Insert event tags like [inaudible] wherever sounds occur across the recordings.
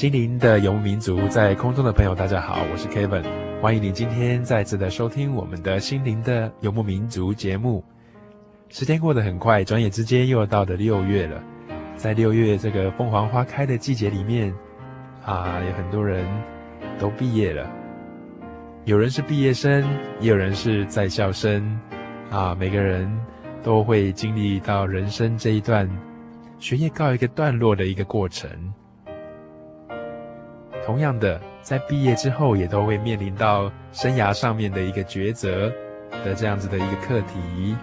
心灵的游牧民族，在空中的朋友，大家好，我是 Kevin，欢迎你今天再次的收听我们的心灵的游牧民族节目。时间过得很快，转眼之间又要到了六月了。在六月这个凤凰花开的季节里面，啊，有很多人都毕业了，有人是毕业生，也有人是在校生，啊，每个人都会经历到人生这一段学业告一个段落的一个过程。同样的，在毕业之后，也都会面临到生涯上面的一个抉择的这样子的一个课题。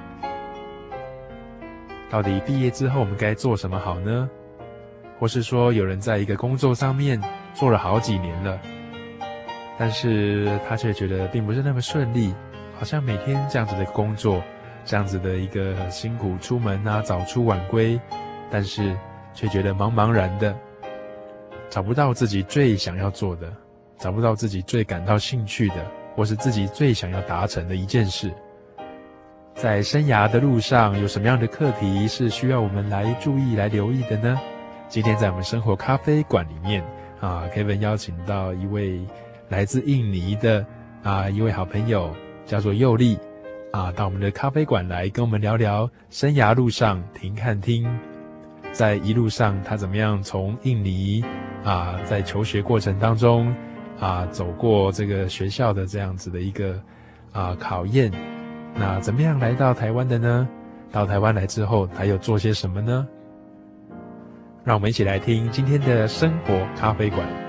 到底毕业之后我们该做什么好呢？或是说，有人在一个工作上面做了好几年了，但是他却觉得并不是那么顺利，好像每天这样子的工作，这样子的一个辛苦出门啊，早出晚归，但是却觉得茫茫然的。找不到自己最想要做的，找不到自己最感到兴趣的，或是自己最想要达成的一件事。在生涯的路上，有什么样的课题是需要我们来注意、来留意的呢？今天在我们生活咖啡馆里面，啊，Kevin 邀请到一位来自印尼的啊一位好朋友，叫做佑利，啊，到我们的咖啡馆来跟我们聊聊生涯路上停看听，在一路上他怎么样从印尼。啊，在求学过程当中，啊，走过这个学校的这样子的一个啊考验，那怎么样来到台湾的呢？到台湾来之后，他又做些什么呢？让我们一起来听今天的生活咖啡馆。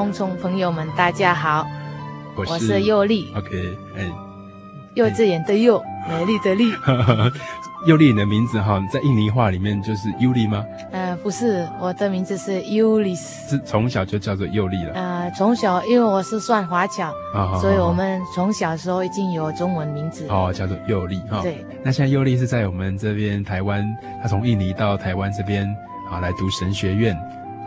空中朋友们，大家好，我是，我是佑利。OK，哎，幼稚园的幼，美丽的丽。[laughs] 佑利，你的名字哈，在印尼话里面就是尤利吗？呃，不是，我的名字是尤利斯。是从小就叫做佑利了？呃，从小，因为我是算华侨，哦，所以我们从小时候已经有中文名字哦，叫做佑利哈。对，那现在佑利是在我们这边台湾，他从印尼到台湾这边啊来读神学院，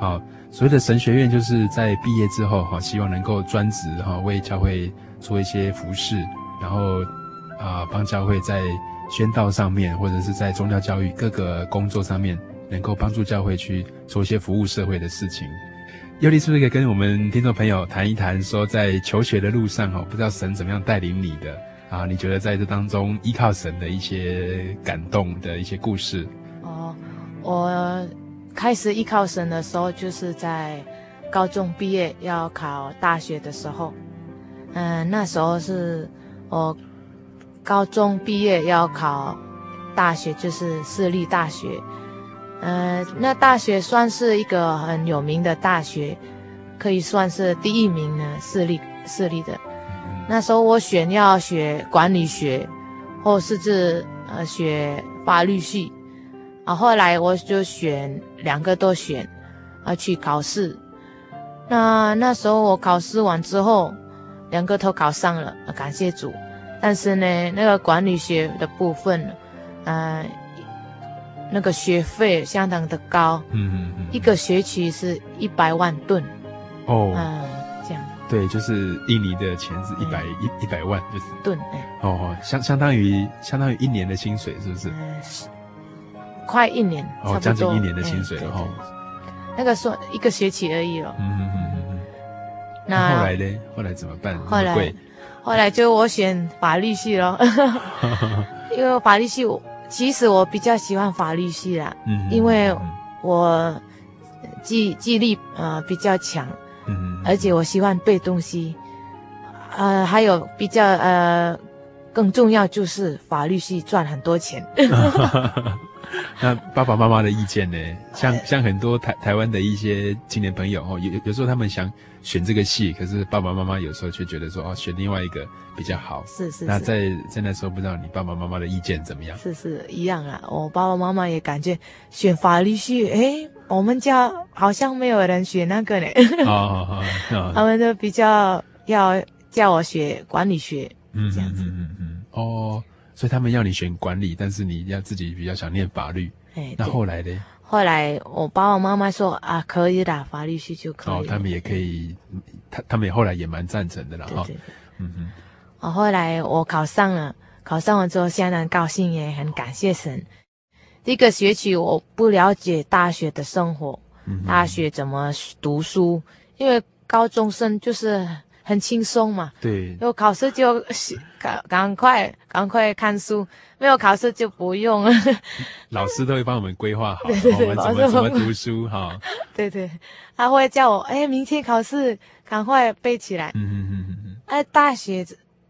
好。所谓的神学院，就是在毕业之后，哈，希望能够专职，哈，为教会做一些服事，然后，啊，帮教会在宣道上面，或者是在宗教教育各个工作上面，能够帮助教会去做一些服务社会的事情。尤利是不是可以跟我们听众朋友谈一谈，说在求学的路上，哈，不知道神怎么样带领你的啊？你觉得在这当中依靠神的一些感动的一些故事？哦，我。开始依靠神的时候，就是在高中毕业要考大学的时候。嗯，那时候是我高中毕业要考大学，就是私立大学。嗯，那大学算是一个很有名的大学，可以算是第一名呢，私立私立的。那时候我选要学管理学，或甚至呃学法律系。啊，后来我就选两个都选，啊，去考试。那那时候我考试完之后，两个都考上了，感谢主。但是呢，那个管理学的部分，嗯、呃，那个学费相当的高，嗯嗯嗯，一个学期是一百万吨，哦，嗯，这样，对，就是印尼的钱是一百一一百万，就是。吨，哎，哦，相相当于相当于一年的薪水，是不是？嗯，快一年，哦，将近一年的薪水了哈。那个算一个学期而已了。嗯嗯嗯嗯。那后来呢？后来怎么办？后来，后来就我选法律系咯。[laughs] 因为法律系，我其实我比较喜欢法律系啦。嗯。因为我记记忆力呃比较强。嗯。而且我喜欢背东西。呃，还有比较呃更重要就是法律系赚很多钱。[laughs] [laughs] 那爸爸妈妈的意见呢？像像很多台台湾的一些青年朋友哦，有有时候他们想选这个戏，可是爸爸妈妈有时候却觉得说哦，选另外一个比较好。是是，是。那在在那时候，不知道你爸爸妈妈的意见怎么样？是是一样啊，我爸爸妈妈也感觉选法律系，诶，我们家好像没有人选那个呢。哦哦哦。[laughs] 他们都比较要叫我学管理学，嗯这样子。嗯嗯。哦。所以他们要你选管理，但是你要自己比较想念法律。哎，那后来呢？后来我爸爸妈妈说啊，可以打，法律系就可以。哦，他们也可以，他他们也后来也蛮赞成的啦。哈，嗯哼。哦，后来我考上了，考上了之后相当高兴，也很感谢神。这个学期我不了解大学的生活，大学怎么读书，因为高中生就是。很轻松嘛，对，有考试就赶赶快赶快看书，没有考试就不用。[laughs] 老师都会帮我们规划好，对对对，我们怎么怎么读书哈。[laughs] 对对，他会叫我哎，明天考试赶快背起来。嗯嗯嗯嗯。哎，大学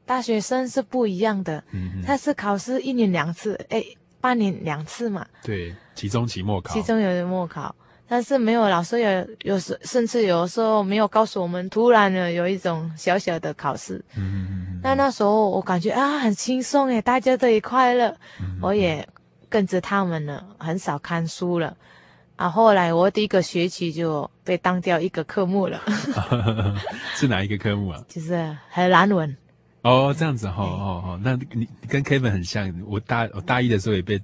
大学生是不一样的，他是考试一年两次，哎，半年两次嘛。对，期中、期末考。期中有末考。但是没有老师也有时甚至有时候没有告诉我们，突然呢有一种小小的考试。嗯嗯嗯。那那时候我感觉啊很轻松诶，大家都也快乐，嗯、我也跟着他们了，很少看书了。啊，后来我第一个学期就被当掉一个科目了。[laughs] [laughs] 是哪一个科目啊？就是荷兰文。哦，这样子哈哦哦，那你跟 Kevin 很像，我大我大一的时候也被。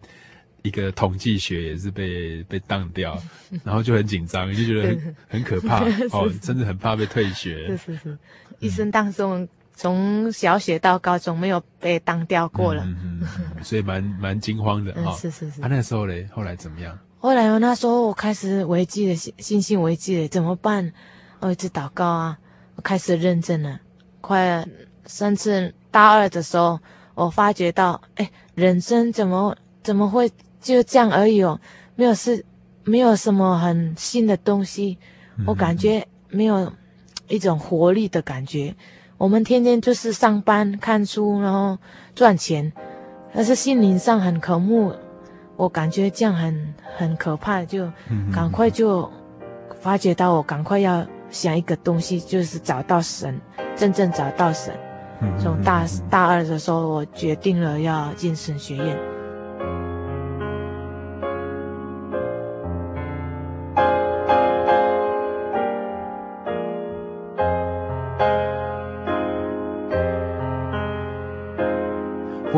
一个统计学也是被被当掉，[laughs] 然后就很紧张，就觉得很 [laughs] 很可怕哦，甚至很怕被退学。是是是，一生当中从小学到高中没有被当掉过了，嗯嗯、所以蛮蛮惊慌的哈。是是是。他、啊、那时候嘞，后来怎么样？后来我那时候我开始危机了，信心危机了，怎么办？我一直祷告啊，我开始认真了。快甚至大二的时候，我发觉到，哎，人生怎么怎么会？就这样而已哦，没有是，没有什么很新的东西，我感觉没有一种活力的感觉。我们天天就是上班、看书，然后赚钱，但是心灵上很渴慕。我感觉这样很很可怕，就赶快就发觉到我赶快要想一个东西，就是找到神，真正找到神。从大大二的时候，我决定了要进神学院。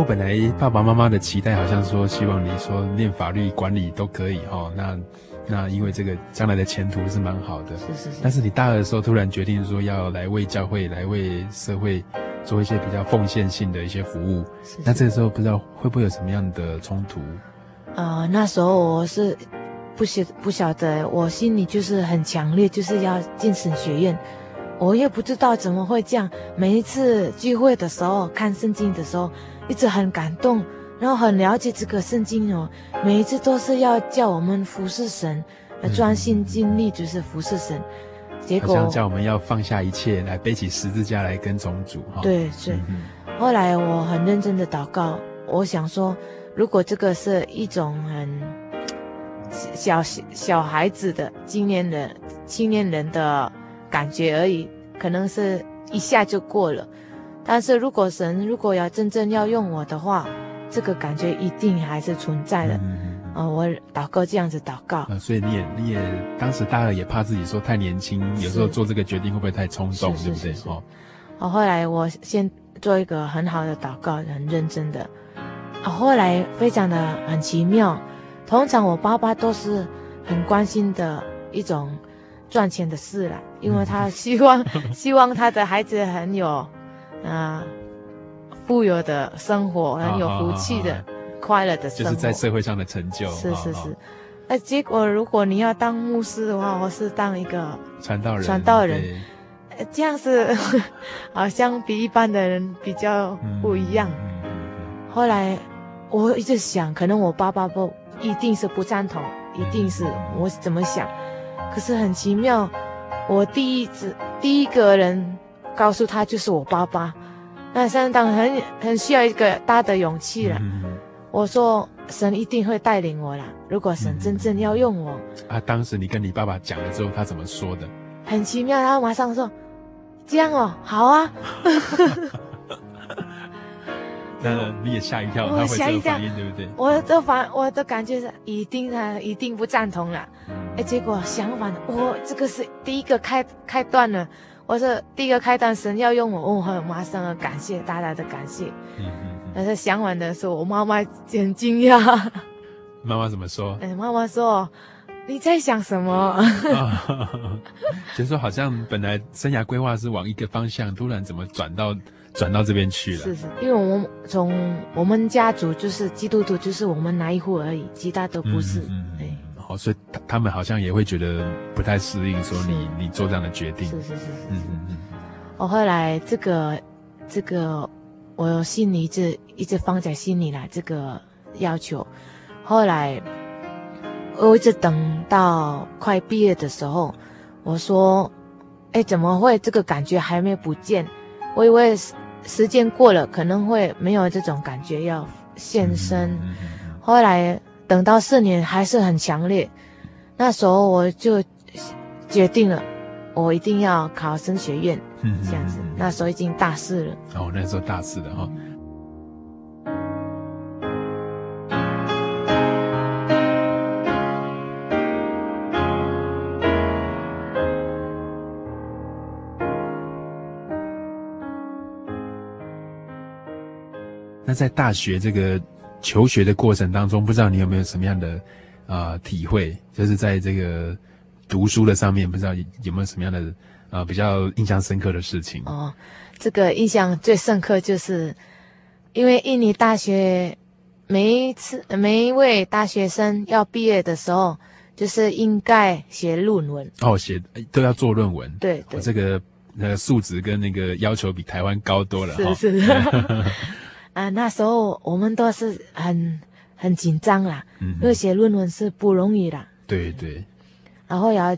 我本来爸爸妈妈的期待好像说，希望你说念法律、管理都可以哈。那那因为这个将来的前途是蛮好的。是是是。但是你大二的时候突然决定说要来为教会、来为社会做一些比较奉献性的一些服务。是是。那这个时候不知道会不会有什么样的冲突？呃，那时候我是不晓不晓得，我心里就是很强烈，就是要进神学院。我也不知道怎么会这样。每一次聚会的时候，看圣经的时候。一直很感动，然后很了解这个圣经哦，每一次都是要叫我们服侍神，专心尽力就是服侍神。结果叫我们要放下一切，来背起十字架来跟从主哈。对，是。嗯、后来我很认真的祷告，我想说，如果这个是一种很小小孩子的青年人、青年人的感觉而已，可能是一下就过了。但是如果神如果要真正要用我的话，这个感觉一定还是存在的。啊，我祷告这样子祷告。啊，所以你也你也当时大二也怕自己说太年轻，有时候做这个决定会不会太冲动，对不对？哦。哦，后来我先做一个很好的祷告，很认真的。啊，后来非常的很奇妙。通常我爸爸都是很关心的一种赚钱的事了，因为他希望 [laughs] 希望他的孩子很有啊、呃、富有的生活，很有福气的。快乐的生活，就是在社会上的成就。是是是，那结果如果你要当牧师的话，我是当一个传道人，传道人，这样子 [laughs] 好像比一般的人比较不一样。后来我一直想，可能我爸爸不一定是不赞同，一定是我怎么想。可是很奇妙，我第一次第一个人告诉他就是我爸爸，那相当很很需要一个大的勇气了。我说神一定会带领我啦。如果神真正要用我，嗯、啊，当时你跟你爸爸讲了之后，他怎么说的？很奇妙，他马上说：“这样哦，好啊。[laughs] ”那你也吓一跳，他会这个反应，对不对？我的反，我的感觉是一定他一定不赞同了。哎、嗯，结果相反，我这个是第一个开开段了。我说第一个开段，神要用我，我、哦、马上感谢，大大的感谢。嗯嗯但是想完的时候，我妈妈很惊讶。[laughs] 妈妈怎么说？哎，妈妈说：“你在想什么？” [laughs] 就说好像本来生涯规划是往一个方向，突然怎么转到转到这边去了？是是，因为我们从我们家族就是基督徒，就是我们那一户而已，其他都不是。嗯，哎、嗯，好，所以他们好像也会觉得不太适应，说你你做这样的决定。是是是是。嗯嗯嗯。我后来这个这个。我心里一直一直放在心里了这个要求，后来我一直等到快毕业的时候，我说：“哎，怎么会这个感觉还没不见？我以为时间过了可能会没有这种感觉要现身。后来等到四年还是很强烈，那时候我就决定了。”我一定要考升学院，嗯，这样子。那时候已经大四了。哦，那时候大四了哈。那在大学这个求学的过程当中，不知道你有没有什么样的啊、呃、体会？就是在这个。读书的上面不知道有没有什么样的啊、呃、比较印象深刻的事情哦？这个印象最深刻就是，因为印尼大学每一次每一位大学生要毕业的时候，就是应该写论文哦，写都要做论文。对，对，哦、这个那个素质跟那个要求比台湾高多了。是是是。[laughs] 啊，那时候我们都是很很紧张啦，嗯，因为写论文是不容易啦。对对。然后要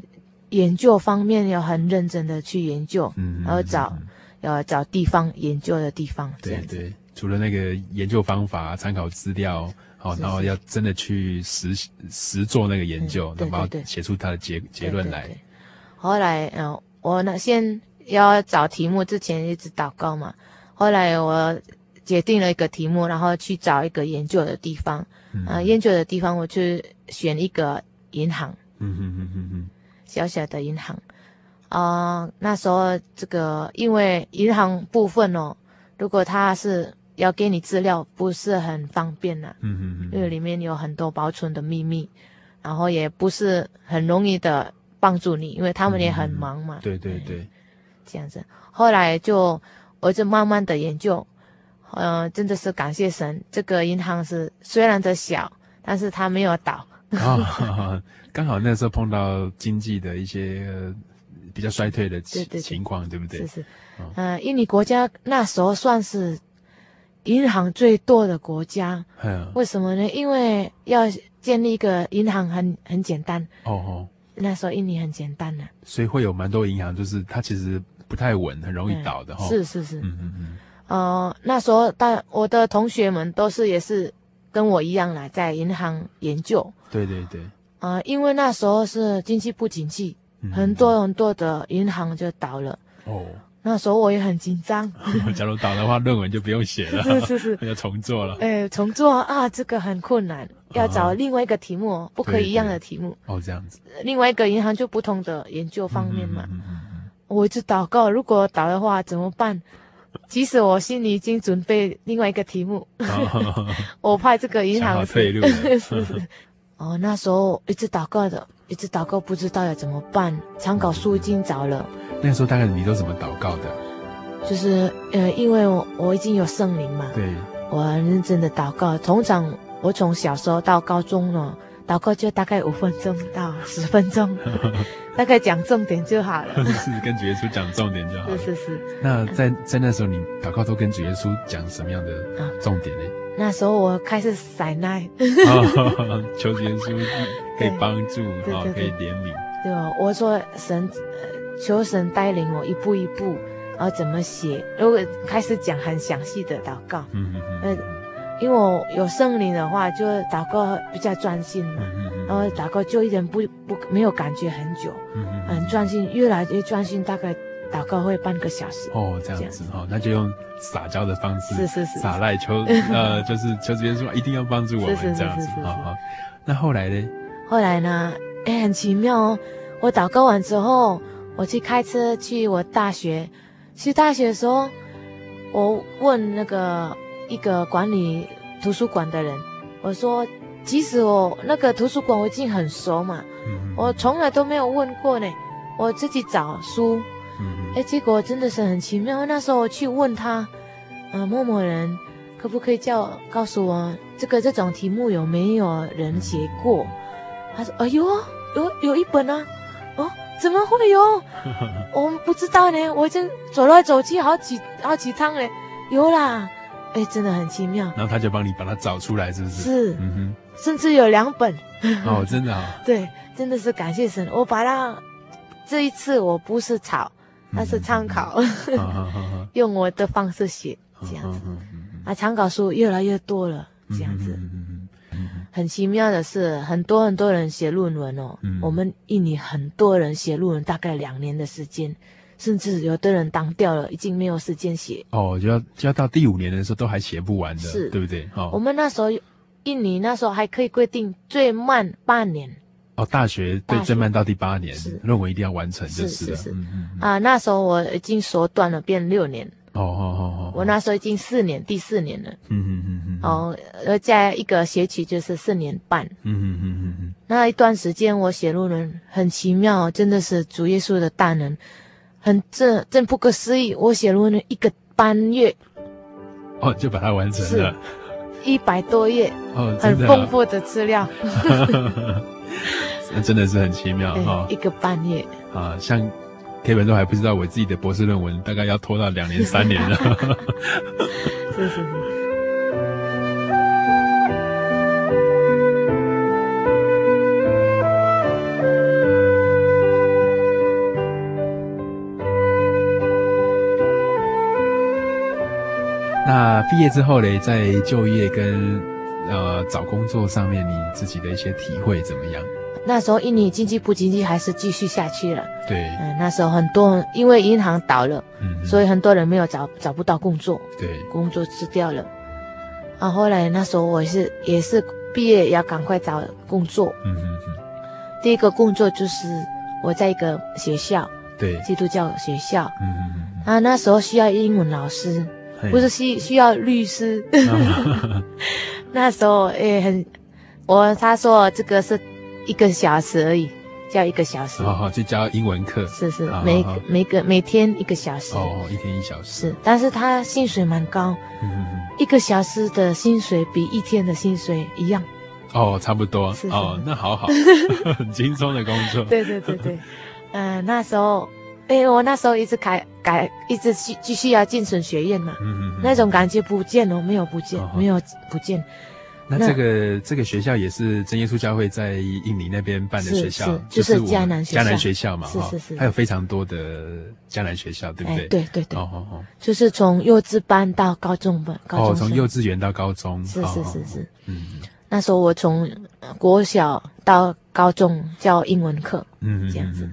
研究方面要很认真的去研究，嗯，然后找要找地方研究的地方，对对。除了那个研究方法、参考资料，好，然后要真的去实实做那个研究，然后写出它的结结论来。后来，嗯，我呢先要找题目之前一直祷告嘛。后来我决定了一个题目，然后去找一个研究的地方，啊，研究的地方我去选一个银行。嗯哼哼哼哼，小小的银行，啊、呃，那时候这个因为银行部分哦，如果他是要给你资料，不是很方便呐、啊，嗯哼哼，因为里面有很多保存的秘密，然后也不是很容易的帮助你，因为他们也很忙嘛，对对对，这样子，后来就我就慢慢的研究，嗯、呃，真的是感谢神，这个银行是虽然的小，但是它没有倒。哦，[laughs] 刚好那时候碰到经济的一些比较衰退的情情况，对不对？是是，嗯、呃，印尼国家那时候算是银行最多的国家。嗯，为什么呢？因为要建立一个银行很很简单。哦哦，那时候印尼很简单的，所以会有蛮多银行，就是它其实不太稳，很容易倒的。哈、嗯，是是是，嗯嗯嗯。呃，那时候但我的同学们都是也是。跟我一样啦，在银行研究。对对对。啊、呃，因为那时候是经济不景气，嗯，很多很多的银行就倒了。哦。那时候我也很紧张。[laughs] 假如倒的话，论文就不用写了。是是是，[laughs] 要重做了。哎，重做啊，这个很困难。要找另外一个题目，哦、不可以一样的题目。哦，这样子。另外一个银行就不同的研究方面嘛。嗯、我一直祷告，如果倒的话怎么办？[laughs] 即使我心里已经准备另外一个题目，哦、[laughs] 我怕这个银行退路。[laughs] 是是。哦，那时候一直祷告的，一直祷告，不知道要怎么办。参考书已经找了。那个时候大概你都怎么祷告的？就是呃，因为我我已经有圣灵嘛。对。我很认真的祷告，通常我从小时候到高中了，祷告就大概五分钟到十分钟，[laughs] 大概讲重点就好了。是跟主耶稣讲重点就好了。是是是。那在在那时候，你祷告都跟主耶稣讲什么样的重点呢？那时候我开始撒奶，[laughs] 求主耶稣可以帮助，[laughs] 啊，可以怜悯。对哦，我说神，求神带领我一步一步。然后怎么写？如果开始讲很详细的祷告，嗯嗯嗯，因为我有圣灵的话，就祷告比较专心嘛，然后祷告就一点不不没有感觉很久，很专心，越来越专心，大概祷告会半个小时。哦，这样子哈，那就用撒娇的方式，是是是，撒赖求，[laughs] 呃，就是求主耶稣一定要帮助我们这样子，好好。那后来呢？后来呢？哎，很奇妙哦，我祷告完之后，我去开车去我大学。去大学的时候，我问那个一个管理图书馆的人，我说：“即使我那个图书馆我已经很熟嘛，嗯、我从来都没有问过呢，我自己找书。嗯”哎，结果真的是很奇妙。那时候我去问他，呃，某某人可不可以叫告诉我这个这种题目有没有人写过？他说：“哎呦，有有一本啊，哦。”怎么会有？[laughs] 我们不知道呢。我已经走来走去好几好几趟了，有啦。哎，真的很奇妙。然后他就帮你把它找出来，是不是？是，嗯哼，甚至有两本。哦，真的啊。[laughs] 对，真的是感谢神。我把它这一次我不是抄，那是参考，[laughs] 用我的方式写这样子。啊，参考书越来越多了，这样子。很奇妙的是，很多很多人写论文哦。嗯、我们印尼很多人写论文，大概两年的时间，甚至有的人当掉了，已经没有时间写。哦，就要就要到第五年的时候都还写不完的，是，对不对？哦，我们那时候印尼那时候还可以规定最慢半年。哦，大学对最慢到第八年，论文一定要完成就是了。是是是。嗯嗯嗯啊，那时候我已经缩短了，变六年。哦哦哦哦！我那时候已经四年，第四年了。嗯嗯嗯嗯。哦，而在一个学期就是四年半。嗯嗯嗯嗯嗯。那一段时间我写论文很奇妙，真的是主耶稣的大能，很正正不可思议。我写论文一个半月，哦，就把它完成了，一百多页，哦，很丰富的资料。[laughs] 那真的是很奇妙哈，一个半月啊，像。Kevin 都还不知道，我自己的博士论文大概要拖到两年三年了。是 [laughs] 是是。那毕业之后嘞，在就业跟呃找工作上面，你自己的一些体会怎么样？那时候印尼经济不景气，还是继续下去了。对，嗯，那时候很多因为银行倒了，嗯，所以很多人没有找找不到工作，对，工作辞掉了。啊，后来那时候我是也是毕业要赶快找工作，嗯嗯嗯。第一个工作就是我在一个学校，对，基督教学校，嗯嗯嗯。啊，那时候需要英文老师，嘿不是需需要律师。[laughs] 那时候诶很，我他说这个是。一个小时而已，教一个小时。好好，就教英文课。是是，每每个每天一个小时。哦，一天一小时。是，但是他薪水蛮高。嗯嗯嗯。一个小时的薪水比一天的薪水一样。哦，差不多。是哦，那好好，[laughs] 很轻松的工作。对对对对，嗯，那时候，哎，我那时候一直改改，一直继继续要进神学院嘛。嗯嗯。那种感觉不见了，没有不见，没有不见。那这个那这个学校也是真耶稣教会在印尼那边办的学校，是是就是迦南迦南学校嘛，是是是，还有非常多的迦南学校，对不对？对对对。哦哦哦，就是从幼稚班到高中班，高中哦，从幼稚园到高中，是是是是，嗯。那时候我从国小到高中教英文课，嗯，这样子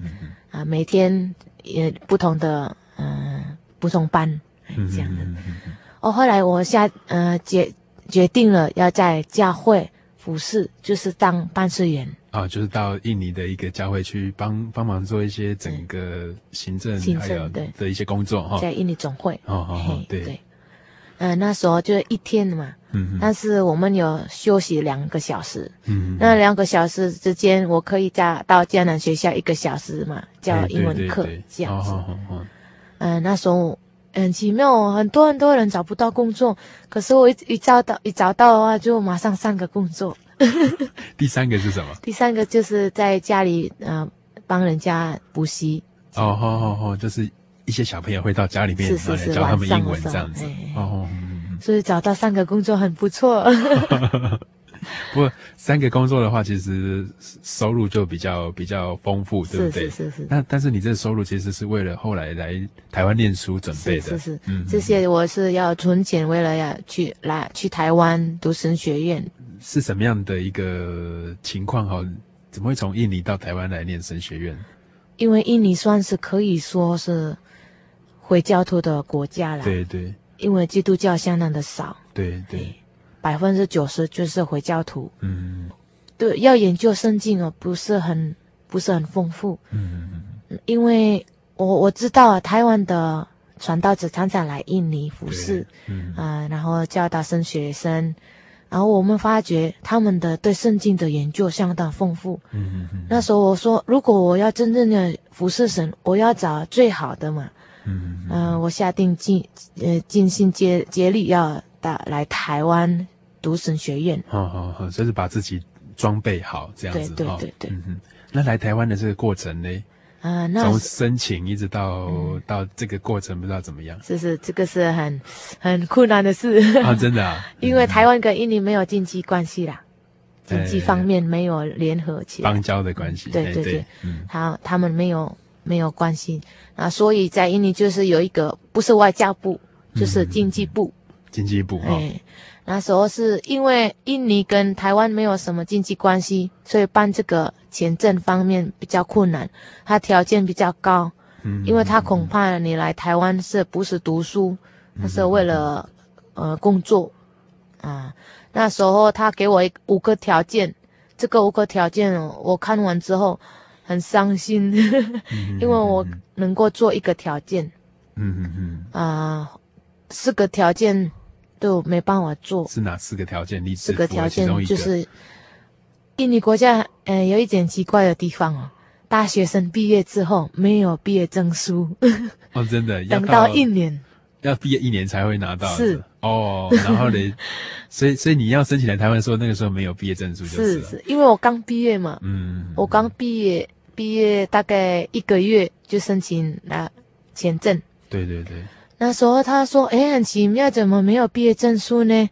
啊，每天也不同的嗯不同班这样的。哦，后来我下呃决。决定了要在教会服侍，就是当办事员。啊，就是到印尼的一个教会去帮帮忙做一些整个行政还有的一些工作哈，在印尼总会。哦哦对。对，嗯，那时候就一天嘛，嗯，但是我们有休息两个小时，嗯，那两个小时之间我可以加到江南学校一个小时嘛，教英文课这样子，嗯，那时候。很奇妙，很多很多人找不到工作，可是我一一找到一找到的话，就马上三个工作。[laughs] 第三个是什么？第三个就是在家里呃帮人家补习。哦，好好好，就是一些小朋友会到家里面是是是教他们英文这样子。哦，所以找到三个工作很不错。[laughs] 不过三个工作的话，其实收入就比较比较丰富，对不对？是是是。那但是你这个收入其实是为了后来来台湾念书准备的。是是是。嗯，这些我是要存钱，为了要去来去台湾读神学院。是什么样的一个情况？哈，怎么会从印尼到台湾来念神学院？因为印尼算是可以说是回教徒的国家啦。对对。因为基督教相当的少。对对。百分之九十就是回教徒，嗯，对，要研究圣经哦，不是很不是很丰富，嗯。嗯，因为我我知道啊，台湾的传道者常常来印尼服侍，嗯。啊、呃，然后教导生学生，然后我们发觉他们的对圣经的研究相当丰富，嗯嗯，那时候我说，如果我要真正的服侍神，我要找最好的嘛，嗯嗯、呃，我下定尽呃尽心竭竭力要。到来台湾读神学院，好好好，就是把自己装备好这样子，对对对对。嗯哼，那来台湾的这个过程呢？啊，那从申请一直到、嗯、到这个过程，不知道怎么样？是是，这个是很很困难的事。啊，真的啊，[laughs] 因为台湾跟印尼没有经济关系啦，嗯、经济方面没有联合起来，邦交的关系，对对对，嗯，他他们没有没有关系。啊，所以在印尼就是有一个不是外交部，就是经济部。嗯经济部啊、哦，那时候是因为印尼跟台湾没有什么经济关系，所以办这个签证方面比较困难，他条件比较高，嗯，因为他恐怕你来台湾是不是读书，他是为了呃工作，啊，那时候他给我五个条件，这个五个条件我看完之后很伤心，因为我能够做一个条件，嗯嗯嗯，啊，四个条件。都没办法做，是哪四个条件？你四个条件就是，印尼国家，呃，有一点奇怪的地方哦。大学生毕业之后没有毕业证书，[laughs] 哦，真的，[laughs] 等到一年，要毕业一年才会拿到。是。哦，然后呢，[laughs] 所以所以你要申请来台湾的时候，那个时候没有毕业证书就是，是是，因为我刚毕业嘛，嗯，我刚毕业，毕业大概一个月就申请了签证。对对对。那时候他说：“哎，很奇妙，怎么没有毕业证书呢？”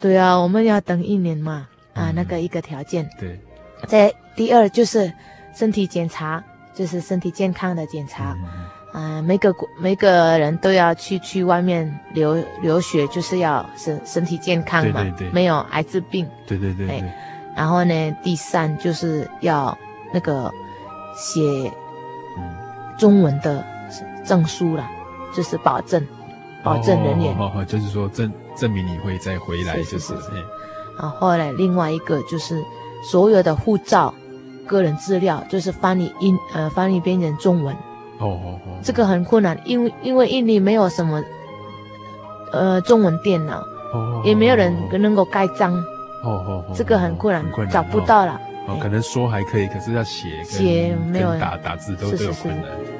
对啊，我们要等一年嘛。啊，嗯、那个一个条件。对。在第二就是身体检查，就是身体健康的检查。嗯、啊，每个每个人都要去去外面留留学，就是要身身体健康嘛，对对对，没有艾滋病。对对对，对。然后呢，第三就是要那个写中文的证书啦。就是保证，保证人员，哦，就是说证证明你会再回来，就是。然后后来另外一个就是所有的护照、个人资料，就是翻译英呃翻译变成中文。哦哦哦。这个很困难，因为因为印尼没有什么呃中文电脑，哦，也没有人能够盖章。哦哦哦。这个很困难，很困难，找不到了。哦，可能说还可以，可是要写写没有打打字都都有困难。是是是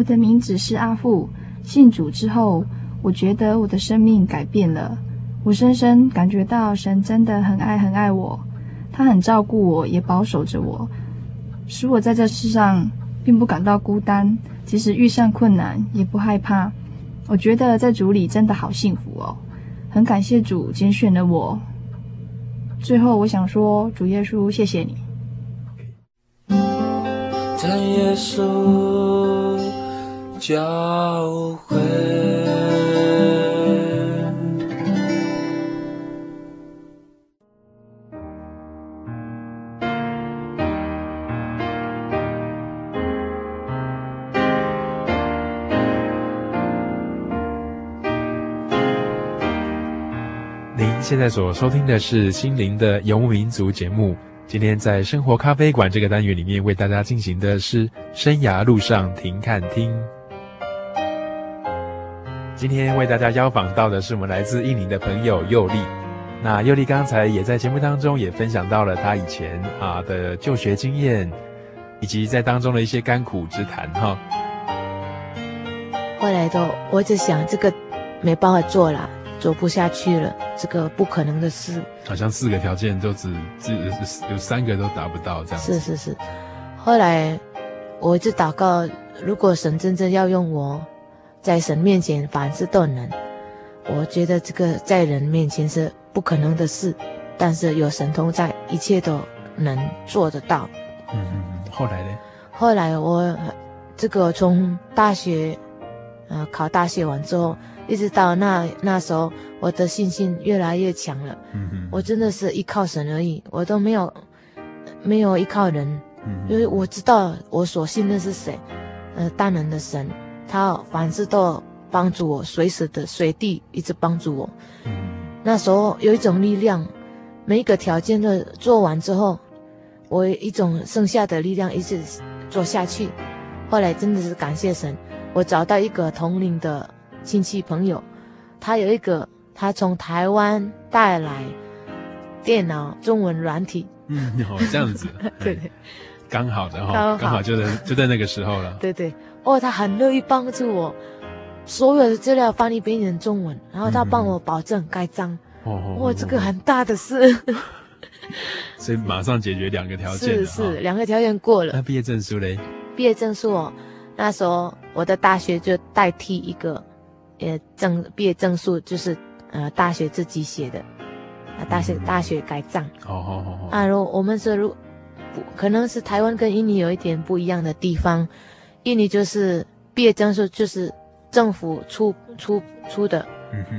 我的名字是阿富，信主之后，我觉得我的生命改变了。我深深感觉到神真的很爱很爱我，他很照顾我，也保守着我，使我在这世上并不感到孤单。即使遇上困难，也不害怕。我觉得在主里真的好幸福哦，很感谢主拣选了我。最后，我想说，主耶稣，谢谢你。教会。现在所收听的是心灵的游牧民族节目。今天在生活咖啡馆这个单元里面，为大家进行的是生涯路上停看听。今天为大家邀访到的是我们来自印尼的朋友佑利。那佑利刚才也在节目当中也分享到了他以前啊的就学经验，以及在当中的一些甘苦之谈哈。后来都我一直想这个没办法做了。做不下去了，这个不可能的事。好像四个条件都只只有三个都达不到这样子。是是是，后来我一直祷告，如果神真正要用我，在神面前凡事都能。我觉得这个在人面前是不可能的事，但是有神通在，一切都能做得到。嗯。后来呢？后来我这个从大学，呃，考大学完之后。一直到那那时候，我的信心越来越强了。嗯哼，我真的是依靠神而已，我都没有没有依靠人。嗯，因为我知道我所信的是谁，呃，大能的神，他凡事都帮助我，随时的随地一直帮助我。嗯，那时候有一种力量，每一个条件都做完之后，我有一种剩下的力量一直做下去。后来真的是感谢神，我找到一个同龄的。亲戚朋友，他有一个，他从台湾带来电脑中文软体。嗯，哦，这样子，对 [laughs] 对，刚好的哈，刚好就在就在那个时候了。对对，哦，他很乐意帮助我，所有的资料翻译变成中文，然后他帮我保证盖章。哦哦，哇，这个很大的事。[laughs] 所以马上解决两个条件。是是，两个条件过了。那毕业证书嘞？毕业证书哦，那时候我的大学就代替一个。呃，证毕业证书就是呃大学自己写的，啊大学、嗯、大学改账。哦哦哦啊，如我们是如可能是台湾跟印尼有一点不一样的地方，印尼就是毕业证书就是政府出出出的，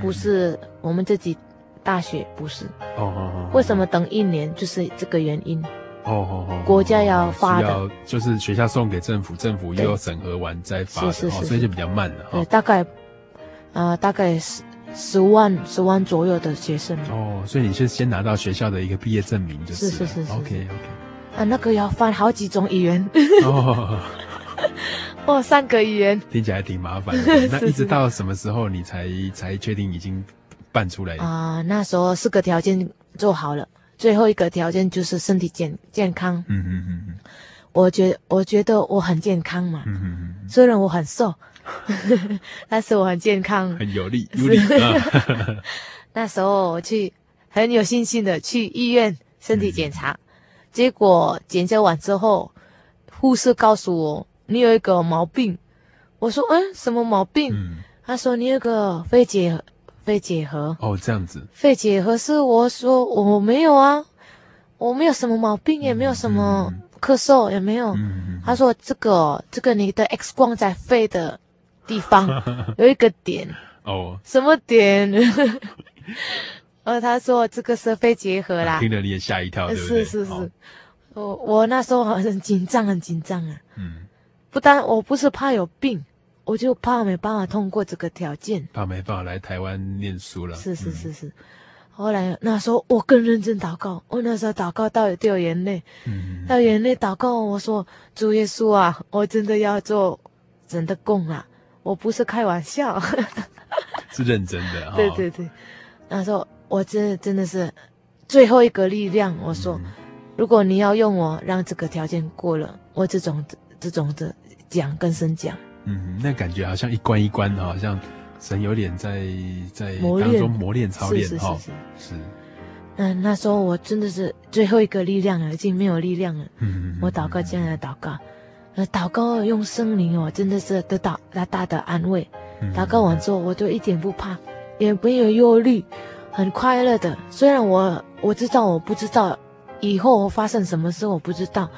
不是我们自己大学不是。哦哦哦。为什么等一年？就是这个原因。哦哦哦。国家要发的，要就是学校送给政府，政府又要审核完再发的，是是是，所以就比较慢了。对，大概。呃，大概十十万十万左右的学生哦，所以你是先拿到学校的一个毕业证明，就是是是是 OK OK 啊，那个要翻好几种语言哦，[laughs] 哦，三个语言听起来挺麻烦的。[laughs] 那一直到什么时候你才才确定已经办出来啊、呃？那时候四个条件做好了，最后一个条件就是身体健健康。嗯嗯嗯嗯，我觉我觉得我很健康嘛。嗯嗯嗯，虽然我很瘦。[laughs] 但是我很健康，很有力，有力啊。那时候我去很有信心的去医院身体检查，嗯、结果检查完之后，护士告诉我你有一个毛病。我说嗯，什么毛病？嗯、他说你有个肺结肺结核。哦，这样子。肺结核是我说我没有啊，我没有什么毛病，也没有什么咳嗽，也没有。嗯、他说这个这个你的 X 光在肺的地方 [laughs] 有一个点。哦。什么点？呃，[laughs] 他说这个是肺结核啦，听了你也吓一跳，对对？是是是，我、哦、我那时候很紧张，很紧张啊。嗯，不但我不是怕有病，我就怕没办法通过这个条件，怕没办法来台湾念书了。是是是是，嗯、后来那时候我更认真祷告，我那时候祷告到有掉眼泪，嗯，掉眼泪祷告，我说主耶稣啊，我真的要做真的供啊，我不是开玩笑，[laughs] 是认真的。[laughs] 哦、对对对。那时候我真的真的是最后一个力量。我说，嗯、如果你要用我让这个条件过了，我这种这种的讲跟神讲。嗯，那感觉好像一关一关的，好像神有点在在当中磨练操练哈。是。嗯，那时候我真的是最后一个力量了，已经没有力量了。嗯，我祷告这样的祷告，呃，祷告用圣灵哦，真的是得到大大的安慰。嗯、祷告完之后，我就一点不怕。也没有忧虑，很快乐的。虽然我我知道我不知道以后发生什么事，我不知道，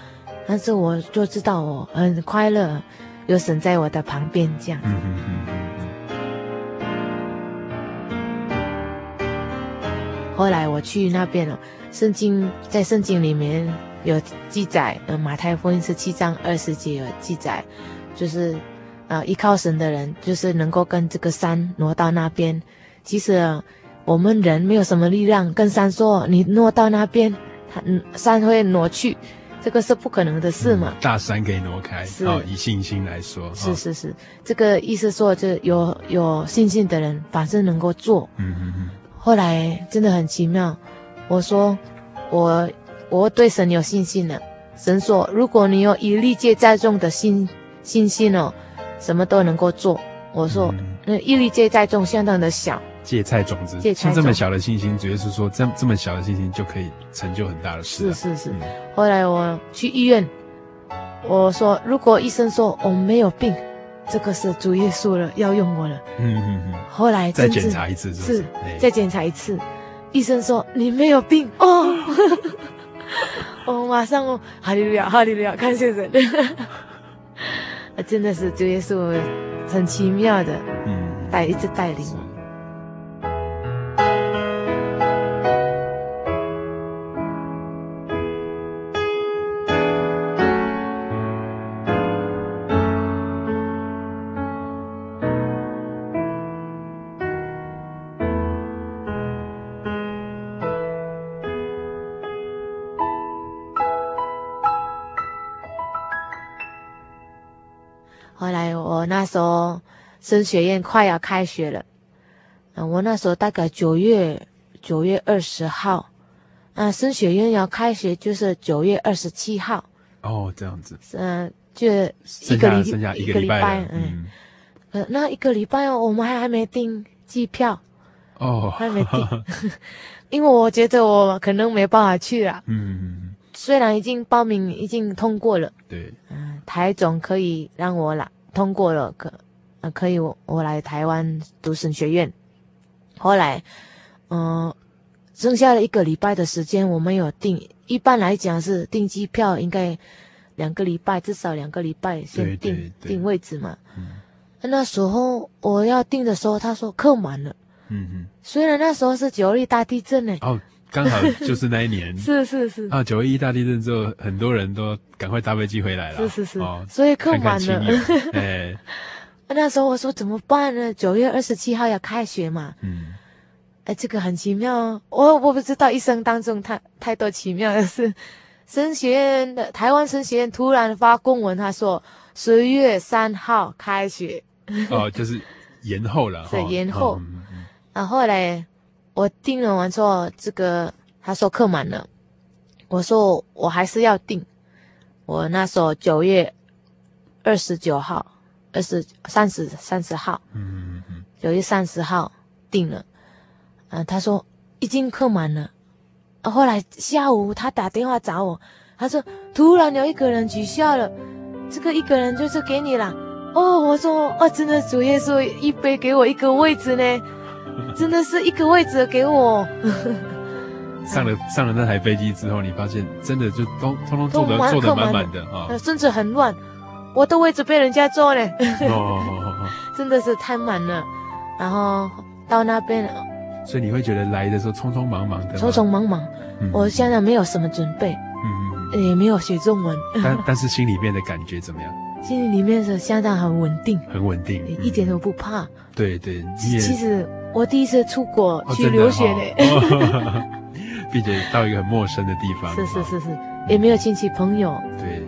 但是我就知道我很快乐，有神在我的旁边这样子。嗯嗯嗯嗯。后来我去那边了，圣经在圣经里面有记载，呃，马太福音十七章二十节有记载，就是呃，依靠神的人，就是能够跟这个山挪到那边。其实我们人没有什么力量，跟山说你挪到那边，它嗯山会挪去，这个是不可能的事嘛。嗯、大山可以挪开，是哦，以信心来说，是是是，这个意思说，就有有信心的人，反正能够做。嗯嗯嗯。后来真的很奇妙，我说我我对神有信心了。神说，如果你有以利芥栽种的信信心哦，什么都能够做。我说，嗯、那以利芥栽种相当的小。芥菜种子，芥菜像这么小的信心，主要是说这这么小的信心就可以成就很大的事，啊。是是是。嗯、后来我去医院，我说如果医生说我没有病，这个是主耶稣了，要用我了。嗯嗯嗯。后来再检查一次是，是，是再检查一次，医生说你没有病哦。我 [laughs] 马上哦，哈利路亚，哈利路亚，看先生。真的是主耶稣很奇妙的，嗯，带一直带领时候神学院快要开学了，嗯，我那时候大概九月九月二十号，啊，升学院要开学就是九月二十七号。哦，这样子。嗯，就一个礼拜，一个礼拜，嗯，呃，那一个礼拜哦，我们还还没订机票。哦，还没订，[laughs] 因为我觉得我可能没办法去了。嗯，虽然已经报名已经通过了。对。嗯，台总可以让我来。通过了，可，呃，可以我我来台湾读神学院。后来，嗯、呃，剩下了一个礼拜的时间，我没有订。一般来讲是订机票，应该两个礼拜，至少两个礼拜先订订位置嘛。嗯。那时候我要订的时候，他说客满了。嗯哼。虽然那时候是九二大地震呢。哦。刚好就是那一年，[laughs] 是是是。啊，九一一大地震之后，很多人都赶快搭飞机回来了，是是是，哦、所以客满了。哎，[laughs] 那时候我说怎么办呢？九月二十七号要开学嘛，嗯，哎，这个很奇妙，我我不知道一生当中太太多奇妙的事。[laughs] 神学院的台湾神学院突然发公文，他说十月三号开学，哦，就是延后了，对，延后，然后后来。我订了完之后，这个他说客满了，我说我还是要订。我那时候九月二十九号，二十三十三十号，嗯。嗯嗯，九月三十号订了，嗯、呃，他说已经客满了，啊，后来下午他打电话找我，他说突然有一个人取消了，这个一个人就是给你了，哦，我说哦，真的主耶稣一杯给我一个位置呢，[laughs] 真的是一个位置给我。上了上了那台飞机之后，你发现真的就都通通坐的坐的满满的啊，甚至很乱，我的位置被人家坐嘞，[laughs] 哦，[laughs] 真的是太满了。然后到那边，所以你会觉得来的时候匆匆忙忙的，匆匆忙忙。嗯、我现在没有什么准备，嗯，也没有写中文，但但是心里面的感觉怎么样？心里面是相当很稳定，很稳定，一点都不怕。对对，其实我第一次出国去留学嘞。哦 [laughs] 并且到一个很陌生的地方，是是是是，也没有亲戚朋友。对，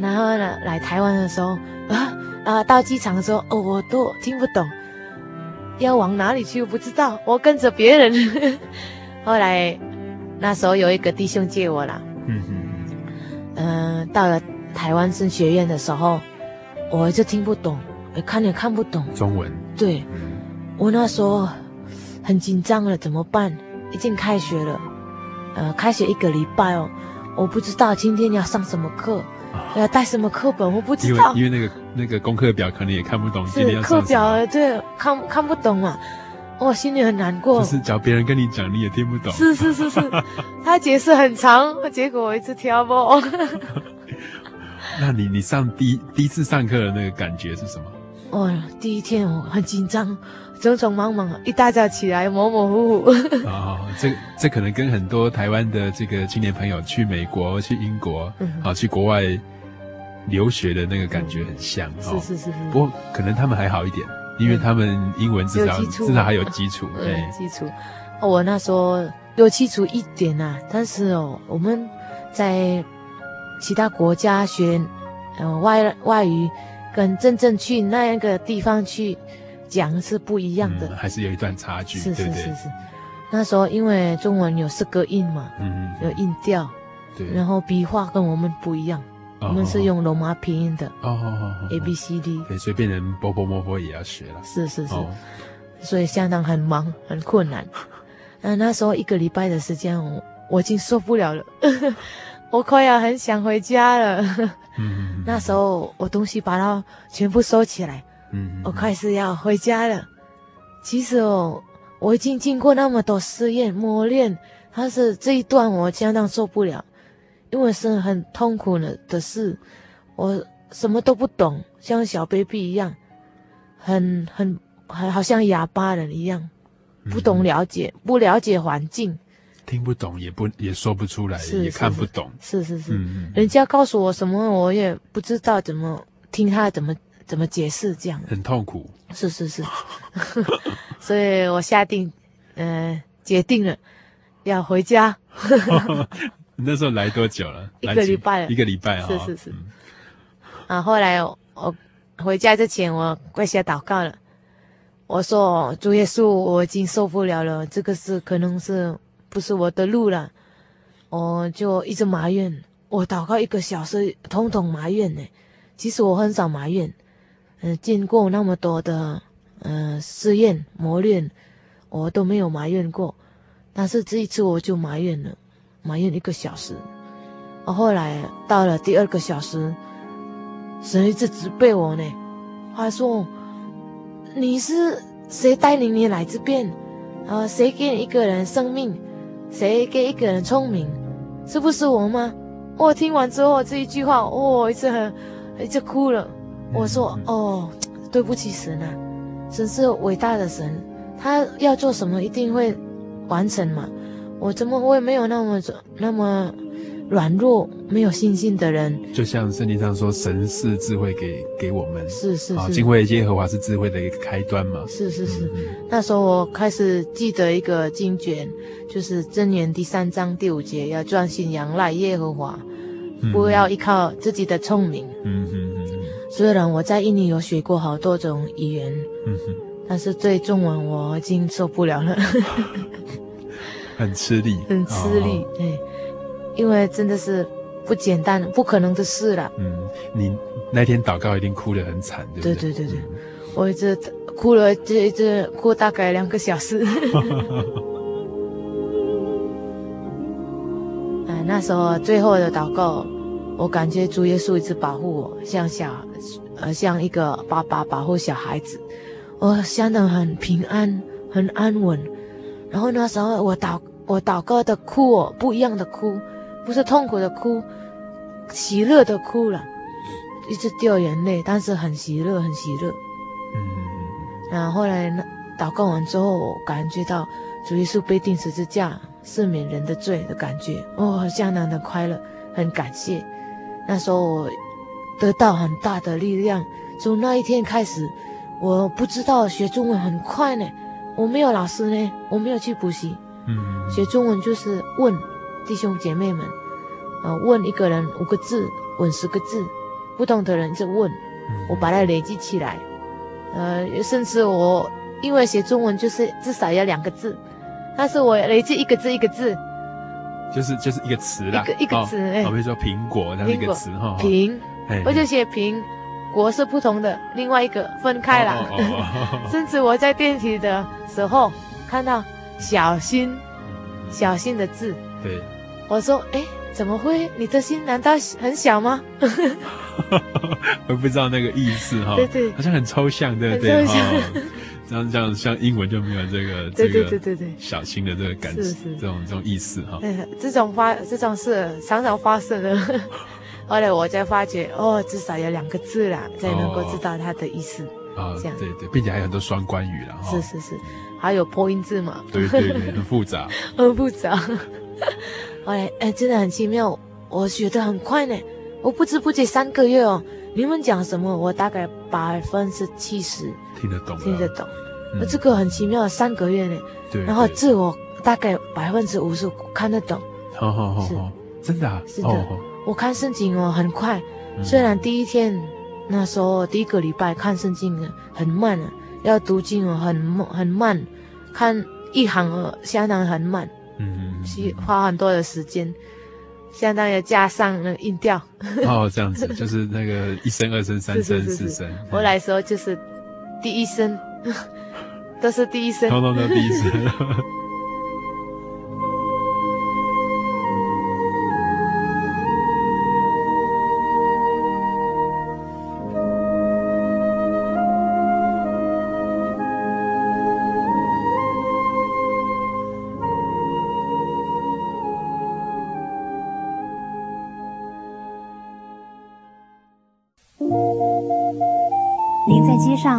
然后呢，来台湾的时候啊啊，到机场的时候，哦，我都听不懂，要往哪里去我不知道，我跟着别人。[laughs] 后来那时候有一个弟兄借我了，嗯到了。台湾神学院的时候，我就听不懂，也看也看不懂中文。对，我那时候很紧张了，怎么办？已经开学了，呃，开学一个礼拜哦，我不知道今天要上什么课，啊、要带什么课本，我不知道。因为因为那个那个功课表可能也看不懂，是课表对，看看不懂嘛，我心里很难过。就是只要别人跟你讲，你也听不懂。是是是是，[laughs] 他解释很长，结果我一直听不懂。[laughs] 那你你上第一第一次上课的那个感觉是什么？哦，第一天我很紧张，匆匆忙忙，一大早起来模模糊糊。[laughs] 哦，这这可能跟很多台湾的这个青年朋友去美国、去英国，啊、嗯啊，去国外留学的那个感觉很像。嗯、是是是是。不过可能他们还好一点，因为他们英文至少至少还有基础。对、嗯，基础。我那时候有基础一点啊，但是哦，我们在。其他国家学，嗯、呃，外外语，跟真正去那个地方去讲是不一样的，嗯、还是有一段差距，是是是是。那时候因为中文有四个音嘛，嗯，有音调，对，然后笔画跟我们不一样，哦、我们是用罗马拼音的，哦哦哦，A B C D，对，所以变成波波摸摸也要学了，是是是，哦、所以相当很忙很困难。[laughs] 嗯，那时候一个礼拜的时间，我我已经受不了了。[laughs] 我快要很想回家了，嗯，那时候我东西把它全部收起来，嗯，我开始要回家了。其实哦，我已经经过那么多试验磨练，但是这一段我相当受不了，因为是很痛苦的的事，我什么都不懂，像小 baby 一样，很很很好像哑巴人一样，不懂了解，不了解环境。听不懂，也不也说不出来，是是是也看不懂。是是是，嗯、人家告诉我什么，我也不知道怎么听他怎么怎么解释，这样很痛苦。是是是，[laughs] 所以我下定，呃，决定了要回家。[laughs] 你那时候来多久了？一个礼拜了。一个礼拜啊。是是是。嗯、啊，后来我，我回家之前，我跪下祷告了。我说：“主耶稣，我已经受不了了，这个是可能是。”不是我的路了，我就一直埋怨。我祷告一个小时，统统埋怨呢。其实我很少埋怨，嗯、呃，经过那么多的嗯、呃、试验磨练，我都没有埋怨过。但是这一次我就埋怨了，埋怨一个小时。我后来到了第二个小时，神一直责备我呢，他说：“你是谁带领你来这边？啊，谁给你一个人生命？”谁给一个人聪明？是不是我吗？我听完之后这一句话，我、哦、一直很，一直哭了。我说：“哦，对不起神啊，神是伟大的神，他要做什么一定会完成嘛。我怎么会没有那么那么？”软弱、没有信心的人，就像圣经上说，神是智慧给给我们，是是是，敬畏耶和华是智慧的一个开端嘛。是是是，嗯、那时候我开始记得一个经卷，就是箴言第三章第五节，要专心仰赖耶和华，嗯、不要依靠自己的聪明。嗯嗯嗯。虽然我在印尼有学过好多种语言，嗯哼，但是对中文我已经受不了了。[laughs] 很吃力，很吃力，哎、哦，因为真的是不简单，不可能的事了。嗯，你那天祷告一定哭得很惨，对不对？对对对对，嗯、我一直哭了，这一直哭大概两个小时。嗯，[laughs] 那时候最后的祷告，我感觉主耶稣一直保护我，像小，呃，像一个爸爸保护小孩子，我相当很平安，很安稳。然后那时候我祷我祷告的哭哦，不一样的哭，不是痛苦的哭，喜乐的哭了，一直掉眼泪，但是很喜乐，很喜乐。嗯，然后后来呢祷告完之后，我感觉到主耶稣被钉十字架，赦免人的罪的感觉，哦，相当的快乐，很感谢。那时候我得到很大的力量，从那一天开始，我不知道学中文很快呢。我没有老师呢，我没有去补习。嗯，学中文就是问弟兄姐妹们，呃，问一个人五个字，问十个字，不同的人就问，我把它累积起来。呃，甚至我因为写中文就是至少要两个字，但是我累积一个字一个字，就是就是一个词啦，一个一个词，哎，比如说苹果这样一个词哈，苹，我就写苹。国是不同的，另外一个分开了。Oh, oh, oh, oh. 甚至我在电梯的时候看到“小心”“小心”的字，对，我说：“哎，怎么会？你的心难道很小吗？” [laughs] 我不知道那个意思哈，对对，好像很抽象，对不对？哈，这样这样像英文就没有这个这个对对对小心的这个感觉，是是这种这种意思哈。对，这种发这种事常常发生的。[laughs] 后来我才发觉，哦，至少有两个字啦，才能够知道它的意思。啊，这样对对，并且还有很多双关语啦。是是是，还有破音字嘛？对对对，很复杂，[laughs] 很复杂。后 [laughs] 来，哎，真的很奇妙，我学的很快呢。我不知不觉三个月哦，你们讲什么，我大概百分之七十听得懂，听得懂。这个很奇妙，三个月呢。对。然后字我大概百分之五十看得懂。好好好，是真的啊？是的。我看圣经哦，很快。虽然第一天、嗯、那时候第一个礼拜看圣经很慢了，要读经哦很很慢，看一行哦相当很慢，嗯，需花很多的时间，相当于加上那个音调。[laughs] 哦，这样子就是那个一声、二声、三声、四声。我来说就是第一声，[laughs] 都是第一声，通通都第一声。[laughs]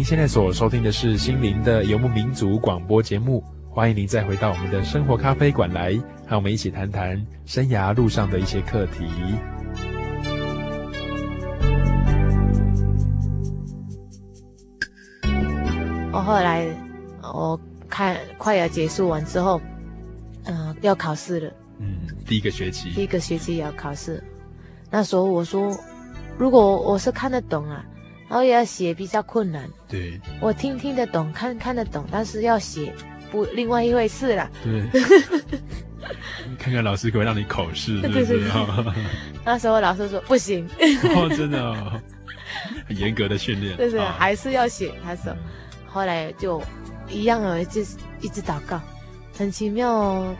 您现在所收听的是心灵的游牧民族广播节目，欢迎您再回到我们的生活咖啡馆来，和我们一起谈谈生涯路上的一些课题。我后来我看快要结束完之后，嗯、呃，要考试了。嗯，第一个学期。第一个学期也要考试。那时候我说，如果我是看得懂啊，然后也要写比较困难。对。我听听得懂，看看得懂，但是要写不另外一回事啦。对。看看老师可不可以让你口试，[laughs] 那时候老师说不行。哦，真的哦，很严格的训练。对对，还是要写。他说，后来就一样了，就一直祷告，很奇妙哦。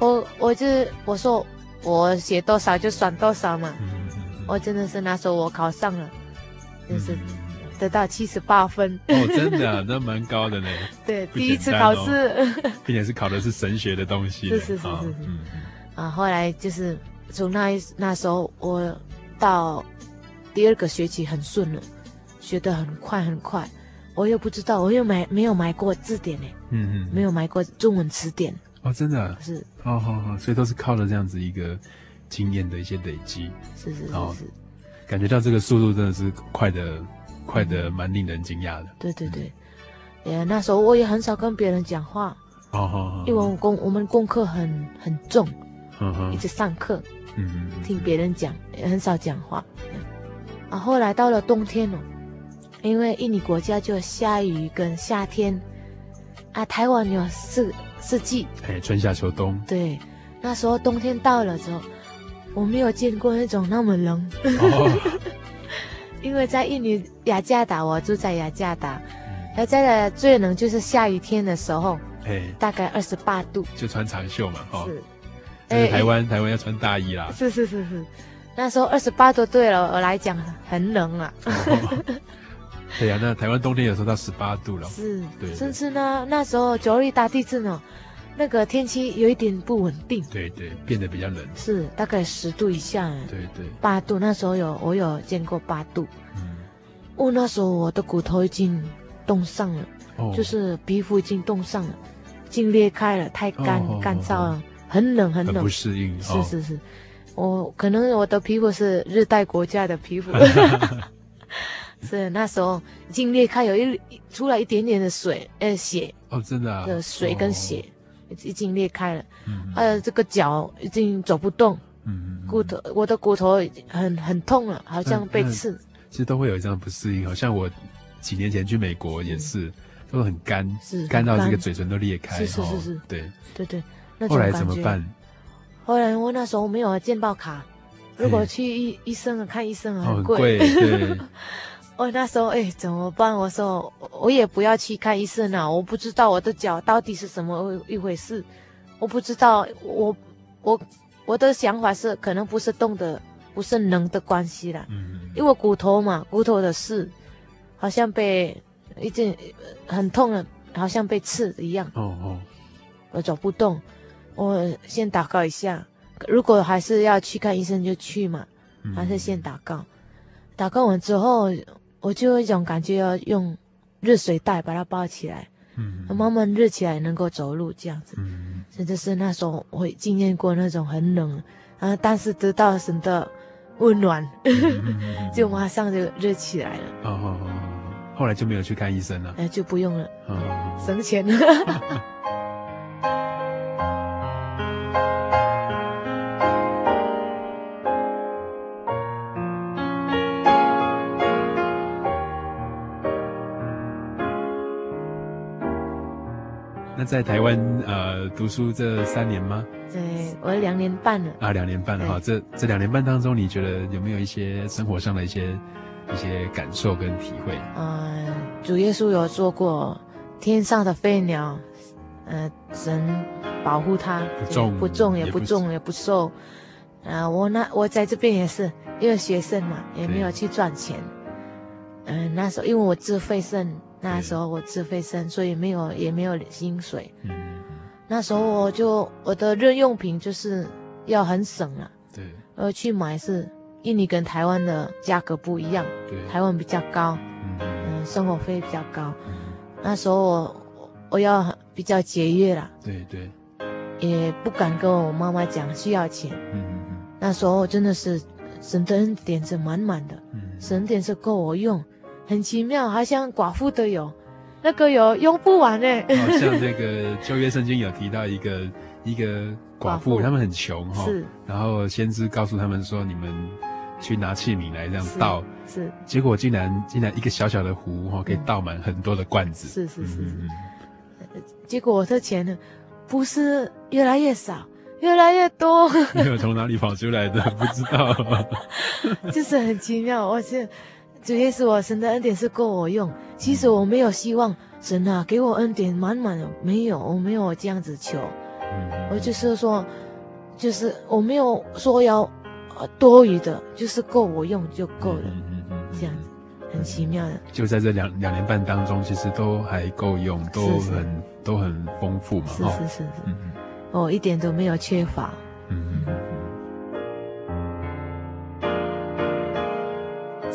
我我就我说我写多少就算多少嘛。我真的是那时候我考上了，就是得到七十八分。哦，真的，[laughs] 那蛮高的呢。对，第一次考试，[laughs] 并且是考的是神学的东西。是是是是是。啊，后来就是从那那时候我到第二个学期很顺了，学得很快很快。我又不知道，我又买没有买过字典呢。嗯嗯。没有买过中文词典。哦，真的。是。哦好好，所以都是靠着这样子一个经验的一些累积。是是是是。感觉到这个速度真的是快的，快的蛮令人惊讶的。对对对。呃，那时候我也很少跟别人讲话。哦哦。因为我功我们功课很很重。一直上课，嗯，听别人讲，也很少讲话。啊，后来到了冬天哦，因为印尼国家就下雨跟夏天，啊，台湾有四四季，哎，春夏秋冬。对，那时候冬天到了之后，我没有见过那种那么冷。哦、[laughs] 因为在印尼雅加达，我住在雅加达，雅加达最冷就是下雨天的时候，哎，大概二十八度，就穿长袖嘛，哦。是。哎，台湾台湾要穿大衣啦。是是是是，那时候二十八度对了我来讲很冷啊。[laughs] 对呀，那台湾冬天有时候到十八度了。是，对。甚至呢，那时候九二一大地震哦，那个天气有一点不稳定。对对，变得比较冷。是，大概十度以下。对对。八度，那时候有我有见过八度。嗯。哦，那时候我的骨头已经冻上了，就是皮肤已经冻上了，已经裂开了，太干干燥了。很冷很冷，很不适应。是是是，哦、我可能我的皮肤是热带国家的皮肤，[laughs] 是那时候已经裂开，有一出来一点点的水，呃，血。哦，真的啊。的水跟血，哦、已经裂开了。嗯。呃，这个脚已经走不动。嗯。骨头，我的骨头很很痛了，好像被刺。其实都会有这样不适应，好像我几年前去美国也是，嗯、都很干，是干到这个嘴唇都裂开。是是是是。对对对。后来怎么办？后来我那时候没有健保卡，如果去医医生啊看医生啊很贵。对。[laughs] 我那时候哎怎么办？我说我也不要去看医生了，我不知道我的脚到底是什么一回事，我不知道我我我的想法是可能不是动的，不是能的关系啦。嗯。因为骨头嘛，骨头的事，好像被已经很痛了，好像被刺一样。哦哦。我走不动。我先祷告一下，如果还是要去看医生就去嘛，还是先祷告。祷告完之后，我就有一种感觉要用热水袋把它包起来，嗯，慢慢热起来能够走路这样子。嗯，甚至是那时候我经验过那种很冷，啊，但是得到神的温暖，[laughs] 就马上就热起来了。哦哦哦，后来就没有去看医生了。哎，就不用了，省钱了。[laughs] 在台湾呃读书这三年吗？对，我两年半了。啊，两年半了哈。这这两年半当中，你觉得有没有一些生活上的一些一些感受跟体会？嗯，主耶稣有说过，天上的飞鸟，呃，神保护他，不重不重也不重也不收。呃，我那我在这边也是，因为学生嘛，也没有去赚钱。嗯、呃，那时候因为我自费生。那时候我自费生，所以没有也没有薪水。嗯，那时候我就我的日用品就是要很省啊。对，而去买是印尼跟台湾的价格不一样。对，台湾比较高，嗯，嗯，生活费比较高。嗯，那时候我我要比较节约啦。对对，也不敢跟我妈妈讲需要钱。嗯嗯嗯，那时候真的是省的恩典是满满的，神恩典是够我用。很奇妙，好像寡妇都有，那个有用不完呢。好像那个旧约圣经有提到一个 [laughs] 一个寡妇，他们很穷哈，是。然后先知告诉他们说：“你们去拿器皿来这样倒。”是。结果竟然竟然一个小小的壶哈，可以倒满很多的罐子。是是是是。结果我的钱呢，不是越来越少，越来越多。[laughs] 没有从哪里跑出来的，不知道。[laughs] 就是很奇妙，而且主耶稣，我神的恩典是够我用。其实我没有希望神啊给我恩典满满的，没有，我没有这样子求。嗯，我就是说，就是我没有说要多余的，就是够我用就够了。嗯嗯嗯，这样子很奇妙的。就在这两两年半当中，其实都还够用，都很。都很丰富嘛，是是是是，嗯嗯，哦，一点都没有缺乏，嗯嗯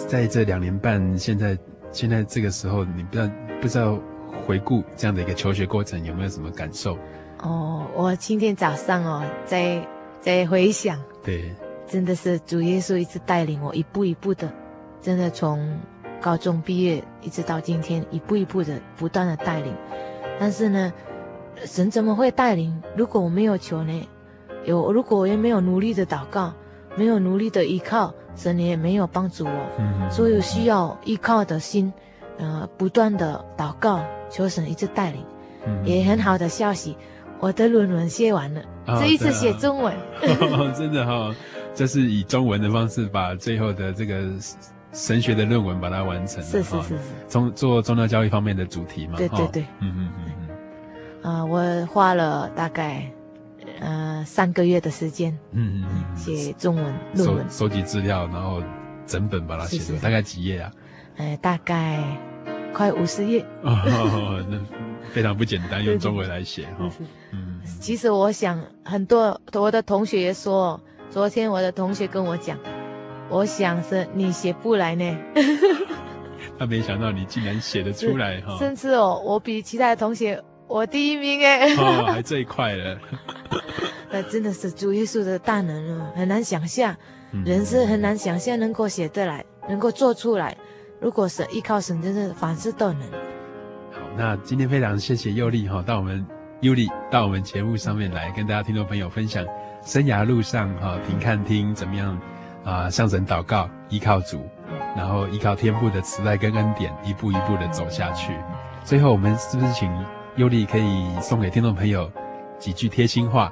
在这两年半，现在现在这个时候，你不知道不知道回顾这样的一个求学过程，有没有什么感受？哦，我今天早上哦，在在回想，对，真的是主耶稣一直带领我，一步一步的，真的从高中毕业一直到今天，一步一步的不断的带领。但是呢，神怎么会带领？如果我没有求呢？有，如果我也没有努力的祷告，没有努力的依靠，神也没有帮助我。嗯，所以需要依靠的心，呃，不断的祷告，求神一直带领。嗯，也很好的消息，我的论文写完了，哦、这一次写中文。哦、[laughs] 真的哈、哦，就是以中文的方式把最后的这个。神学的论文把它完成了，是是是是，宗做宗教教育方面的主题嘛，对对对，嗯嗯嗯嗯，啊，我花了大概呃三个月的时间，嗯嗯嗯，写中文论文，收集资料，然后整本把它写出来，大概几页啊？呃，大概快五十页，哦，那非常不简单，用中文来写 [laughs] 哈，嗯，其实我想很多我的同学也说，昨天我的同学跟我讲。我想是你写不来呢，[laughs] 他没想到你竟然写得出来哈，甚至哦，我比其他的同学我第一名哎，哦，还最快了，那 [laughs] 真的是主耶稣的大能啊，很难想象，人是很难想象能够写得来，能够做出来，如果是依靠神，真是凡事都能。好，那今天非常谢谢佑丽哈，到我们尤丽到我们节目上面来跟大家听众朋友分享生涯路上哈，停看听怎么样。啊，向神祷告，依靠主，然后依靠天父的慈爱跟恩典，一步一步的走下去。最后，我们是不是请尤丽可以送给听众朋友几句贴心话？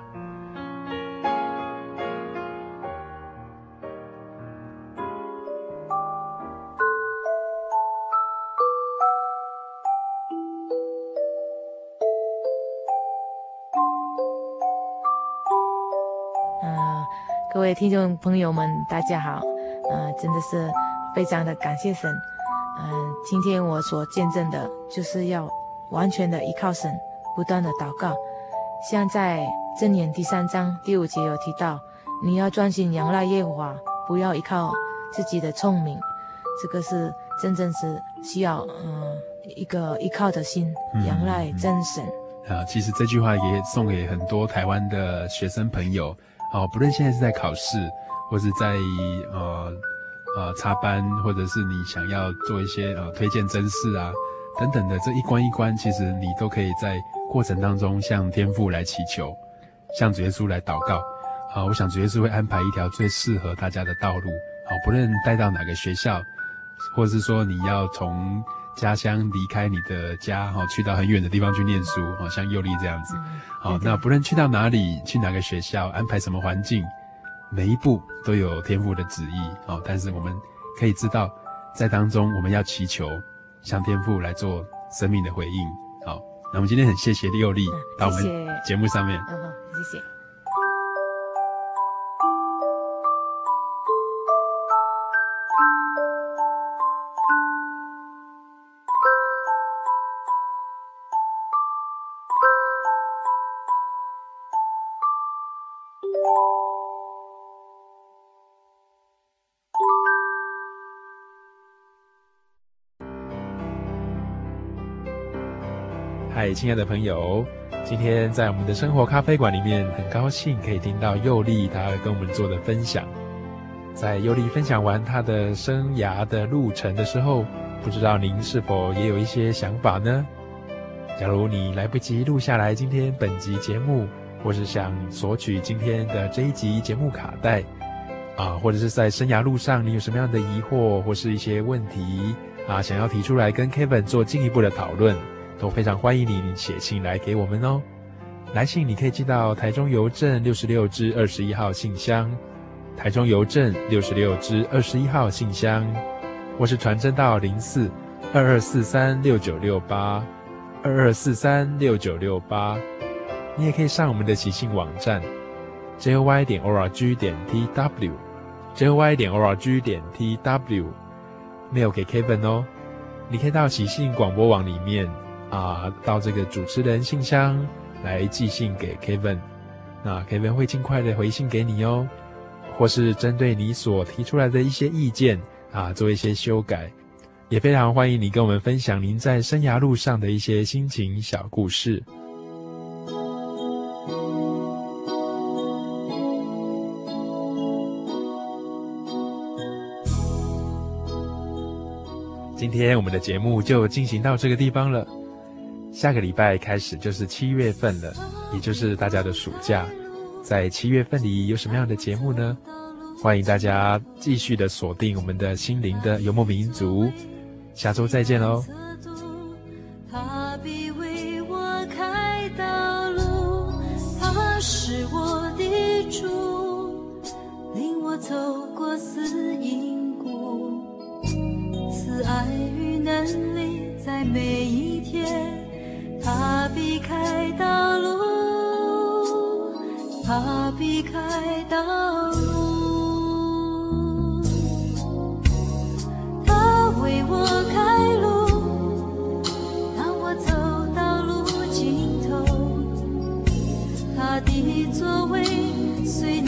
各位听众朋友们，大家好，呃，真的是非常的感谢神，嗯、今天我所见证的，就是要完全的依靠神，不断的祷告。像在箴言第三章第五节有提到，你要专心仰赖耶和华，不要依靠自己的聪明，这个是真正是需要嗯、呃、一个依靠的心，仰赖真神。啊、嗯，其实这句话也送给很多台湾的学生朋友。哦，不论现在是在考试，或是在呃呃插班，或者是你想要做一些呃推荐甄试啊等等的这一关一关，其实你都可以在过程当中向天父来祈求，向主耶稣来祷告。好，我想主耶稣会安排一条最适合大家的道路。好，不论带到哪个学校，或者是说你要从家乡离开你的家，哈，去到很远的地方去念书，好像佑丽这样子。好，那不论去到哪里，去哪个学校，安排什么环境，每一步都有天父的旨意。好，但是我们可以知道，在当中我们要祈求，向天父来做生命的回应。好，那我们今天很谢谢佑丽到我们节目上面。嗯，谢谢。亲爱的朋友，今天在我们的生活咖啡馆里面，很高兴可以听到佑丽她跟我们做的分享。在佑丽分享完她的生涯的路程的时候，不知道您是否也有一些想法呢？假如你来不及录下来今天本集节目，或是想索取今天的这一集节目卡带，啊，或者是在生涯路上你有什么样的疑惑或是一些问题啊，想要提出来跟 Kevin 做进一步的讨论，都非常欢迎你写信来给我们哦。来信你可以寄到台中邮政六十六支二十一号信箱，台中邮政六十六支二十一号信箱，或是传真到零四二二四三六九六八二二四三六九六八。你也可以上我们的喜信网站 jy 点 org 点 tw，jy 点 org 点 tw，mail 给 Kevin 哦。你可以到喜信广播网里面啊，到这个主持人信箱。来寄信给 Kevin，那 Kevin 会尽快的回信给你哦，或是针对你所提出来的一些意见啊，做一些修改，也非常欢迎你跟我们分享您在生涯路上的一些心情小故事。今天我们的节目就进行到这个地方了。下个礼拜开始就是七月份了，也就是大家的暑假。在七月份里有什么样的节目呢？欢迎大家继续的锁定我们的心灵的游牧民族。下周再见喽。他必为我开道路，他是我的主，领我走过死荫谷，慈爱与能力在每一天。他避开道路，他避开道路，他为我开路，当我走到路尽头，他的作为虽